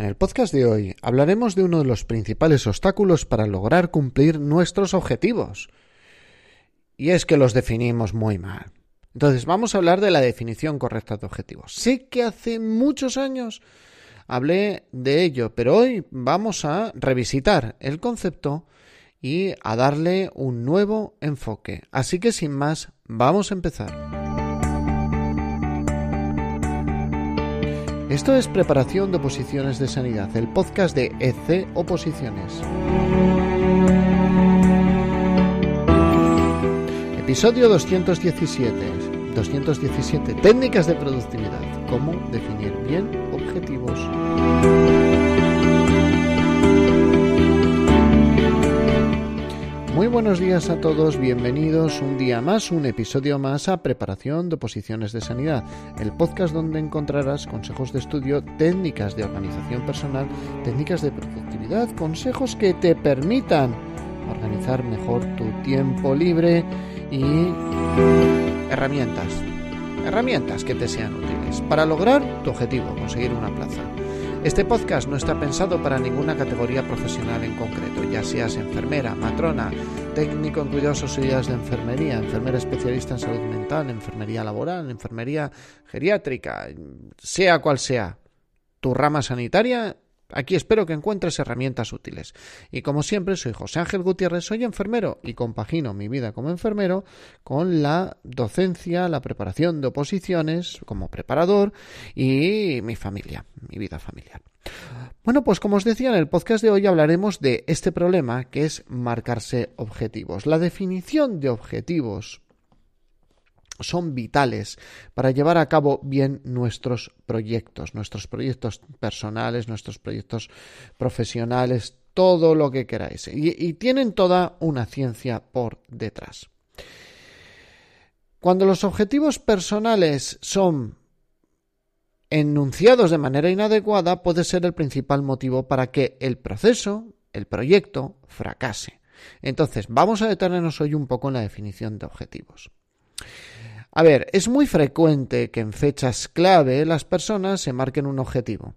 En el podcast de hoy hablaremos de uno de los principales obstáculos para lograr cumplir nuestros objetivos. Y es que los definimos muy mal. Entonces vamos a hablar de la definición correcta de objetivos. Sé que hace muchos años hablé de ello, pero hoy vamos a revisitar el concepto y a darle un nuevo enfoque. Así que sin más, vamos a empezar. Esto es Preparación de Oposiciones de Sanidad, el podcast de EC Oposiciones. Episodio 217. 217. Técnicas de productividad. Cómo definir bien objetivos. Muy buenos días a todos, bienvenidos un día más, un episodio más a Preparación de Oposiciones de Sanidad, el podcast donde encontrarás consejos de estudio, técnicas de organización personal, técnicas de productividad, consejos que te permitan organizar mejor tu tiempo libre y herramientas, herramientas que te sean útiles para lograr tu objetivo, conseguir una plaza. Este podcast no está pensado para ninguna categoría profesional en concreto, ya seas enfermera, matrona, técnico en cuidados auxiliares de enfermería, enfermera especialista en salud mental, enfermería laboral, enfermería geriátrica, sea cual sea. Tu rama sanitaria, Aquí espero que encuentres herramientas útiles. Y como siempre, soy José Ángel Gutiérrez, soy enfermero y compagino mi vida como enfermero con la docencia, la preparación de oposiciones como preparador y mi familia, mi vida familiar. Bueno, pues como os decía en el podcast de hoy hablaremos de este problema que es marcarse objetivos. La definición de objetivos son vitales para llevar a cabo bien nuestros proyectos, nuestros proyectos personales, nuestros proyectos profesionales, todo lo que queráis. Y, tienen toda una ciencia por detrás. Cuando los objetivos personales son enunciados de manera inadecuada, puede ser el principal motivo para que el proceso, el proyecto, fracase. Entonces, vamos a detenernos hoy un poco en la definición de objetivos. A ver, es muy frecuente que en fechas clave las personas se marquen un objetivo.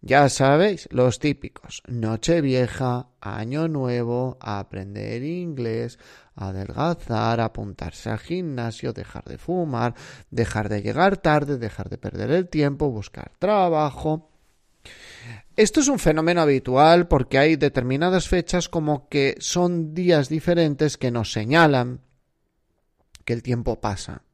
Ya sabéis, los típicos. Noche vieja, año nuevo, aprender inglés, adelgazar, apuntarse al gimnasio, dejar de fumar, dejar de llegar tarde, dejar de perder el tiempo, buscar trabajo. Esto es un fenómeno habitual porque hay determinadas fechas como que son días diferentes que nos señalan que el tiempo pasa.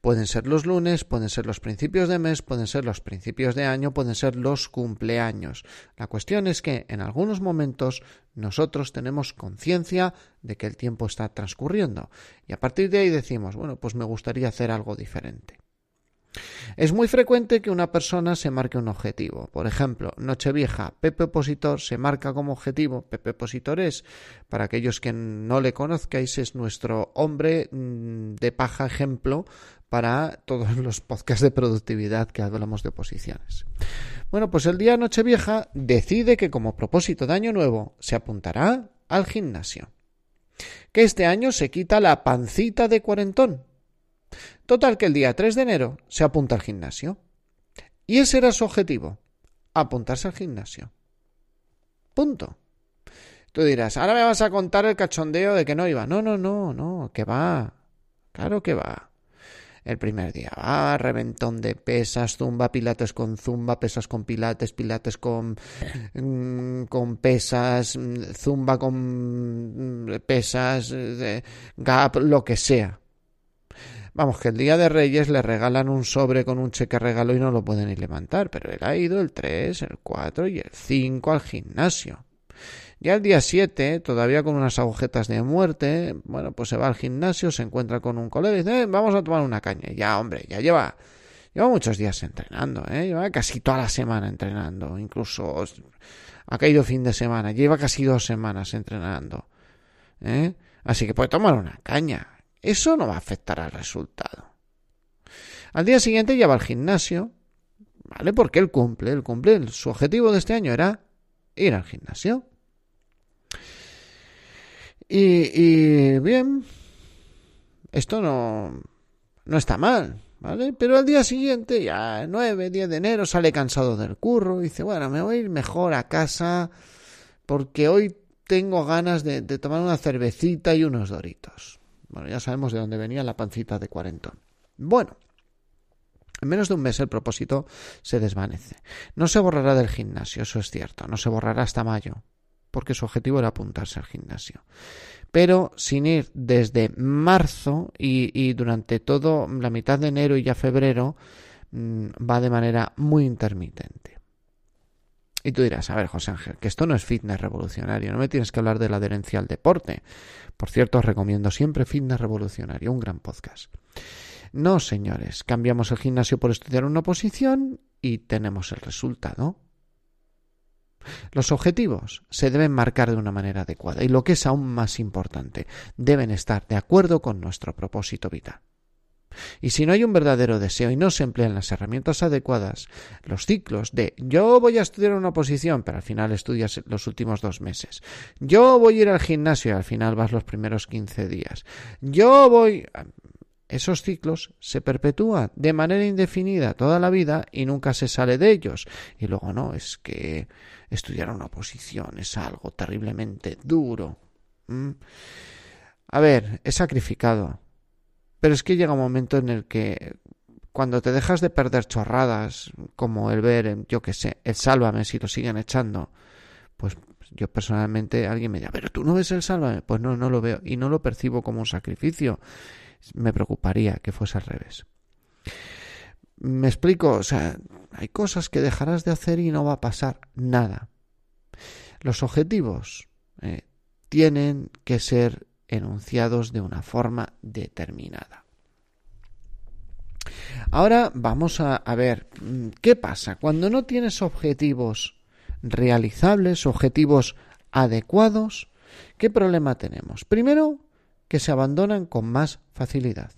Pueden ser los lunes, pueden ser los principios de mes, pueden ser los principios de año, pueden ser los cumpleaños. La cuestión es que en algunos momentos nosotros tenemos conciencia de que el tiempo está transcurriendo y a partir de ahí decimos, bueno, pues me gustaría hacer algo diferente. Es muy frecuente que una persona se marque un objetivo. Por ejemplo, Nochevieja, Pepe Opositor se marca como objetivo. Pepe Opositor es, para aquellos que no le conozcáis, es nuestro hombre mm, de paja ejemplo para todos los podcasts de productividad que hablamos de oposiciones. Bueno, pues el día Nochevieja decide que como propósito de año nuevo se apuntará al gimnasio. Que este año se quita la pancita de cuarentón Total que el día 3 de enero se apunta al gimnasio. Y ese era su objetivo, apuntarse al gimnasio. Punto. Tú dirás, ahora me vas a contar el cachondeo de que no iba. No, no, no, no, que va. Claro que va. El primer día va, reventón de pesas, zumba, pilates con zumba, pesas con pilates, pilates con, mm, con pesas, zumba con mm, pesas, eh, gap, lo que sea. Vamos, que el día de Reyes le regalan un sobre con un cheque regalo y no lo pueden ni levantar, pero él ha ido el 3, el 4 y el 5 al gimnasio. Ya el día 7, todavía con unas agujetas de muerte, bueno, pues se va al gimnasio, se encuentra con un colega y dice, eh, vamos a tomar una caña. Ya, hombre, ya lleva, lleva muchos días entrenando, ¿eh? Lleva casi toda la semana entrenando, incluso ha caído fin de semana, lleva casi dos semanas entrenando, ¿eh? Así que puede tomar una caña. Eso no va a afectar al resultado. Al día siguiente ya va al gimnasio, ¿vale? Porque él cumple, él cumple. Su objetivo de este año era ir al gimnasio. Y, y bien, esto no, no está mal. ¿vale? Pero al día siguiente, ya 9, 10 de enero, sale cansado del curro y dice, bueno, me voy a ir mejor a casa porque hoy tengo ganas de, de tomar una cervecita y unos doritos. Bueno, ya sabemos de dónde venía la pancita de cuarentón. Bueno, en menos de un mes el propósito se desvanece. No se borrará del gimnasio, eso es cierto, no se borrará hasta mayo, porque su objetivo era apuntarse al gimnasio. Pero sin ir desde marzo y, durante todo la mitad de enero y ya febrero, mm, va de manera muy intermitente. Y tú dirás, a ver, José Ángel, que esto no es fitness revolucionario, no me tienes que hablar de la adherencia al deporte. Por cierto, os recomiendo siempre Fitness Revolucionario, un gran podcast. No, señores, cambiamos el gimnasio por estudiar una posición y tenemos el resultado. Los objetivos se deben marcar de una manera adecuada y lo que es aún más importante, deben estar de acuerdo con nuestro propósito vital. Y si no hay un verdadero deseo y no se emplean las herramientas adecuadas, los ciclos de yo voy a estudiar una posición, pero al final estudias los últimos dos meses, yo voy a ir al gimnasio y al final vas los primeros quince días, yo voy esos ciclos se perpetúan de manera indefinida toda la vida y nunca se sale de ellos. Y luego no, es que estudiar una oposición es algo terriblemente duro. ¿Mm? A ver, es sacrificado. Pero es que llega un momento en el que cuando te dejas de perder chorradas, como el ver, yo que sé, el sálvame si lo siguen echando, pues yo personalmente alguien me dirá, pero tú no ves el sálvame, pues no, no lo veo y no lo percibo como un sacrificio me preocuparía que fuese al revés. Me explico, o sea, hay cosas que dejarás de hacer y no va a pasar nada. Los objetivos eh, tienen que ser enunciados de una forma determinada. Ahora vamos a, ver mm, qué pasa cuando no tienes objetivos realizables, objetivos adecuados. ¿Qué problema tenemos? Primero, que se abandonan con más facilidad.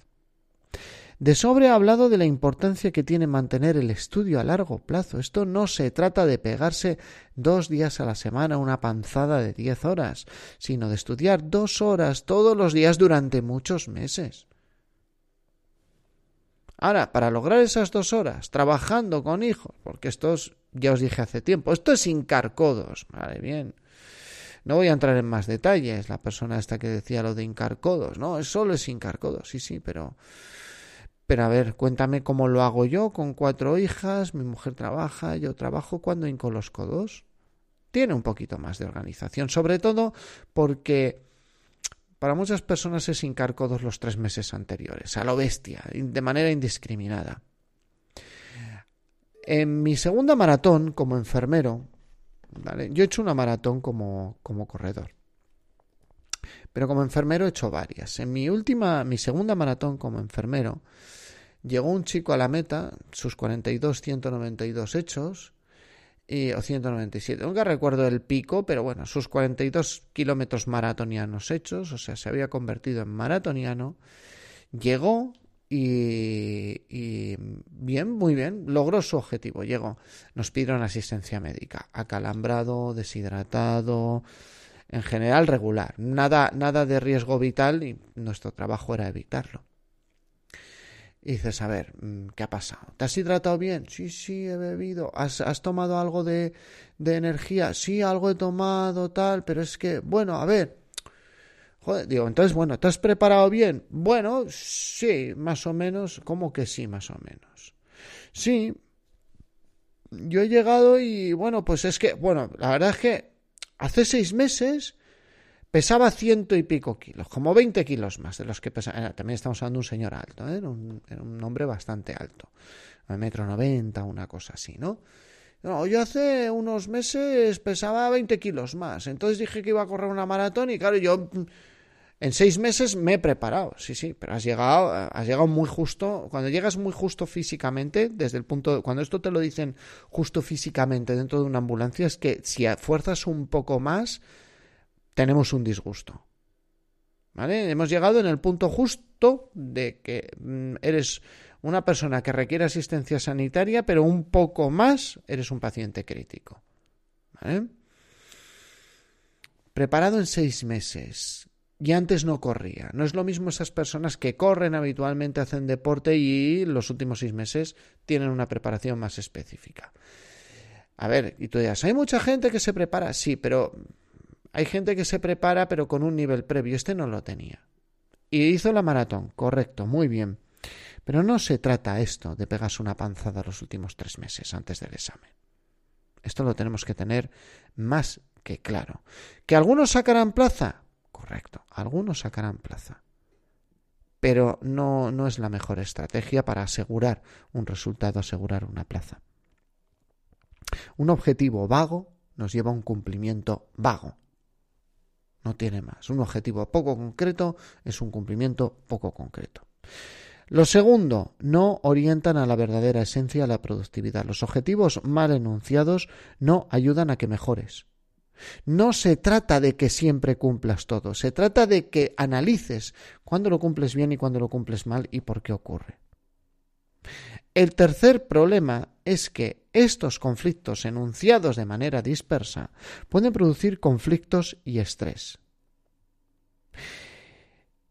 De sobre ha hablado de la importancia que tiene mantener el estudio a largo plazo. Esto no se trata de pegarse dos días a la semana una panzada de diez horas, sino de estudiar dos horas todos los días durante muchos meses. Ahora, para lograr esas dos horas, trabajando con hijos, porque esto ya os dije hace tiempo, esto es incarcodos, vale, bien. No voy a entrar en más detalles. La persona esta que decía lo de incarcodos, no, solo es incarcodos, sí, sí, pero. Pero a ver, cuéntame cómo lo hago yo con cuatro hijas, mi mujer trabaja, yo trabajo cuando hinco los codos. Tiene un poquito más de organización, sobre todo porque para muchas personas es hincar codos los tres meses anteriores, a lo bestia, de manera indiscriminada. En mi segunda maratón como enfermero, yo he hecho una maratón como, como corredor. Pero como enfermero he hecho varias. En mi última, mi segunda maratón como enfermero, llegó un chico a la meta, sus 42, 192 hechos, y, o 197. Nunca recuerdo el pico, pero bueno, sus 42 kilómetros maratonianos hechos, o sea, se había convertido en maratoniano. Llegó y, bien, muy bien, logró su objetivo, llegó. Nos pidieron asistencia médica, acalambrado, deshidratado, en general regular, nada, nada de riesgo vital y nuestro trabajo era evitarlo. Y dices, a ver, mm, ¿qué ha pasado? ¿Te has hidratado bien? Sí, sí, he bebido. ¿Has, has tomado algo de, de energía? Sí, algo he tomado, tal, pero es que, bueno, a ver, Joder, digo, entonces, bueno, ¿te has preparado bien? Bueno, sí, más o menos. ¿Cómo que sí, más o menos? Sí. Yo he llegado y, bueno, pues es que, bueno, la verdad es que hace seis meses pesaba ciento y pico kilos, como 20 kilos más de los que pesaba. También estamos hablando de un señor alto, ¿eh? era, un, hombre bastante alto, un metro noventa, una cosa así, ¿no? Yo hace unos meses pesaba 20 kilos más. Entonces dije que iba a correr una maratón y claro, yo en seis meses me he preparado, sí, sí, pero has llegado, has llegado muy justo. Cuando llegas muy justo físicamente, desde el punto, cuando esto te lo dicen justo físicamente dentro de una ambulancia, es que si fuerzas un poco más, tenemos un disgusto. ¿Vale? Hemos llegado en el punto justo de que mm, eres una persona que requiere asistencia sanitaria, pero un poco más eres un paciente crítico. ¿Vale? Preparado en seis meses y antes no corría. No es lo mismo esas personas que corren habitualmente, hacen deporte y los últimos seis meses tienen una preparación más específica. A ver, y tú dirás, ¿hay mucha gente que se prepara? Sí, pero hay gente que se prepara pero con un nivel previo. Este no lo tenía. Y hizo la maratón, correcto, muy bien. Pero no se trata esto de pegarse una panzada los últimos tres meses antes del examen. Esto lo tenemos que tener más que claro. ¿Que algunos sacarán plaza? Correcto, algunos sacarán plaza. Pero no, no es la mejor estrategia para asegurar un resultado, asegurar una plaza. Un objetivo vago nos lleva a un cumplimiento vago. No tiene más. Un objetivo poco concreto es un cumplimiento poco concreto. Lo segundo, no orientan a la verdadera esencia de la productividad. Los objetivos mal enunciados no ayudan a que mejores. No se trata de que siempre cumplas todo, se trata de que analices cuándo lo cumples bien y cuándo lo cumples mal y por qué ocurre. El tercer problema es que estos conflictos enunciados de manera dispersa pueden producir conflictos y estrés.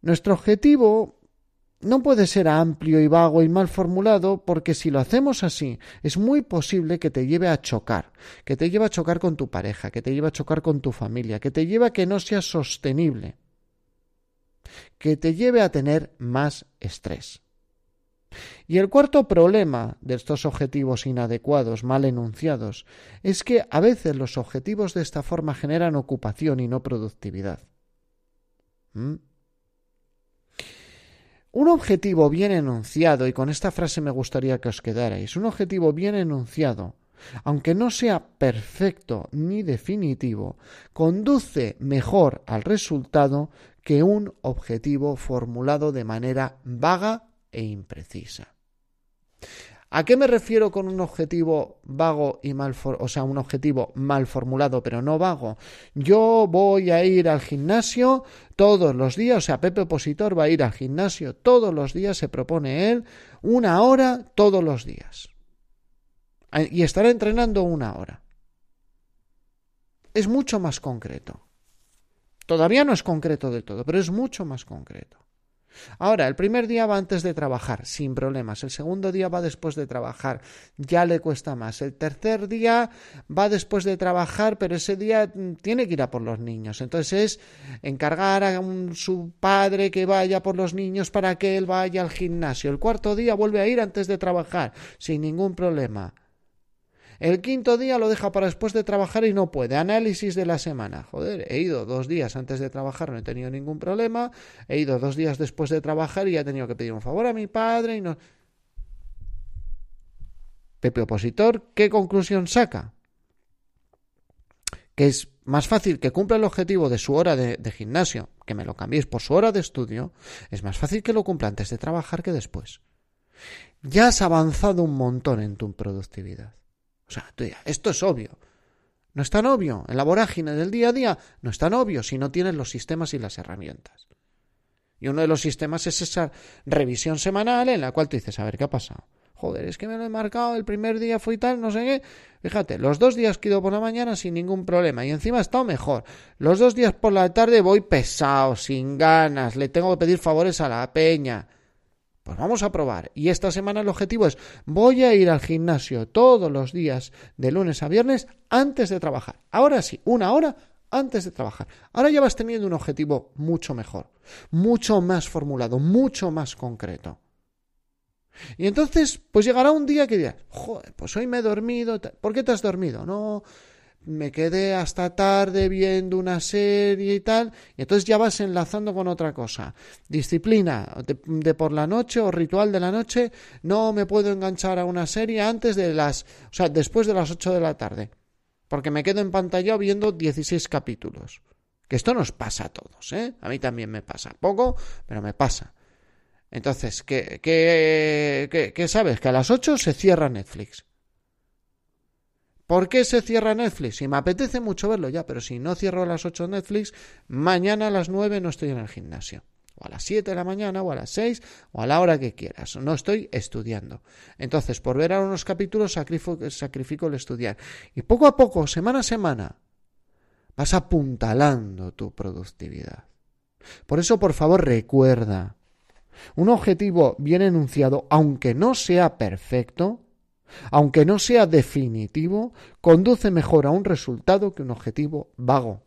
Nuestro objetivo no puede ser amplio y vago y mal formulado porque si lo hacemos así es muy posible que te lleve a chocar, que te lleve a chocar con tu pareja, que te lleve a chocar con tu familia, que te lleve a que no sea sostenible, que te lleve a tener más estrés. Y el cuarto problema de estos objetivos inadecuados, mal enunciados, es que a veces los objetivos de esta forma generan ocupación y no productividad. ¿Mm? Un objetivo bien enunciado, y con esta frase me gustaría que os quedarais, un objetivo bien enunciado, aunque no sea perfecto ni definitivo, conduce mejor al resultado que un objetivo formulado de manera vaga e imprecisa. ¿A qué me refiero con un objetivo vago y mal, o sea, un objetivo mal formulado, pero no vago? Yo voy a ir al gimnasio todos los días, o sea, Pepe Opositor va a ir al gimnasio todos los días, se propone él, una hora todos los días. Y estará entrenando una hora. Es mucho más concreto. Todavía no es concreto de todo, pero es mucho más concreto. Ahora, el primer día va antes de trabajar, sin problemas. El segundo día va después de trabajar, ya le cuesta más. El tercer día va después de trabajar, pero ese día tiene que ir a por los niños. Entonces es encargar a su padre que vaya por los niños para que él vaya al gimnasio. El cuarto día vuelve a ir antes de trabajar, sin ningún problema. El quinto día lo deja para después de trabajar y no puede. Análisis de la semana. Joder, he ido dos días antes de trabajar, no he tenido ningún problema. He ido dos días después de trabajar y he tenido que pedir un favor a mi padre y no. Pepe Opositor, ¿qué conclusión saca? Que es más fácil que cumpla el objetivo de su hora de, de, gimnasio, que me lo cambiéis por su hora de estudio, es más fácil que lo cumpla antes de trabajar que después. Ya has avanzado un montón en tu productividad. O sea, esto es obvio. No es tan obvio. En la vorágine del día a día no es tan obvio si no tienes los sistemas y las herramientas. Y uno de los sistemas es esa revisión semanal en la cual tú dices, a ver, ¿qué ha pasado? Joder, es que me lo he marcado, el primer día fue tal, no sé qué. Fíjate, los dos días que he ido por la mañana sin ningún problema y encima he estado mejor. Los dos días por la tarde voy pesado, sin ganas, le tengo que pedir favores a la peña. Pues vamos a probar. Y esta semana el objetivo es voy a ir al gimnasio todos los días de lunes a viernes antes de trabajar. Ahora sí, una hora antes de trabajar. Ahora ya vas teniendo un objetivo mucho mejor, mucho más formulado, mucho más concreto. Y entonces, pues llegará un día que dirás, joder, pues hoy me he dormido. ¿Por qué te has dormido? No, me quedé hasta tarde viendo una serie y tal, y entonces ya vas enlazando con otra cosa. Disciplina de, por la noche o ritual de la noche, no me puedo enganchar a una serie antes de las, o sea, después de las 8 de la tarde, porque me quedo en pantalla viendo 16 capítulos. Que esto nos pasa a todos, ¿eh? A mí también me pasa. Poco, pero me pasa. Entonces, ¿qué, qué, qué sabes? Que a las 8 se cierra Netflix. ¿Por qué se cierra Netflix? Si me apetece mucho verlo ya, pero si no cierro a las 8 Netflix, mañana a las 9 no estoy en el gimnasio. O a las 7 de la mañana, o a las 6, o a la hora que quieras. No estoy estudiando. Entonces, por ver a unos capítulos, sacrifico, sacrifico el estudiar. Y poco a poco, semana a semana, vas apuntalando tu productividad. Por eso, por favor, recuerda, un objetivo bien enunciado, aunque no sea perfecto, aunque no sea definitivo, conduce mejor a un resultado que un objetivo vago,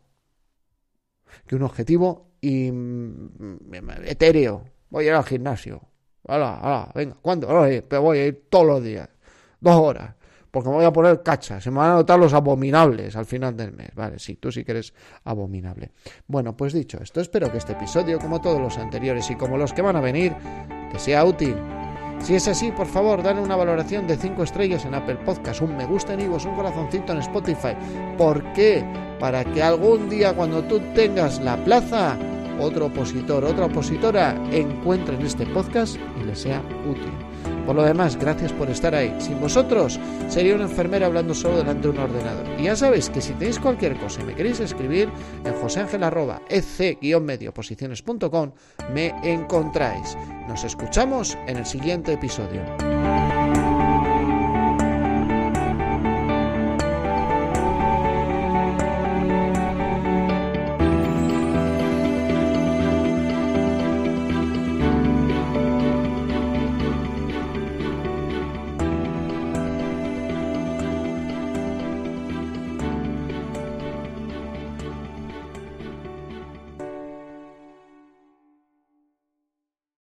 que un objetivo etéreo. Voy a ir al gimnasio. Venga, ¿cuándo? Pero voy a ir todos los días, dos horas porque me voy a poner cacha, se me van a notar los abominables al final del mes. Vale, sí, tú sí que eres abominable. Bueno, pues dicho esto, espero que este episodio, como todos los anteriores y como los que van a venir, te sea útil. Si es así, por favor, dale una valoración de 5 estrellas en Apple Podcast, un me gusta en iVoox, un corazoncito en Spotify. ¿Por qué? Para que algún día cuando tú tengas la plaza, otro opositor, otra opositora encuentre en este podcast y le sea útil. Por lo demás, gracias por estar ahí. Sin vosotros, sería una enfermera hablando solo delante de un ordenador. Y ya sabéis que si tenéis cualquier cosa y me queréis escribir, en joseangel.ec-medioposiciones.com me encontráis. Nos escuchamos en el siguiente episodio.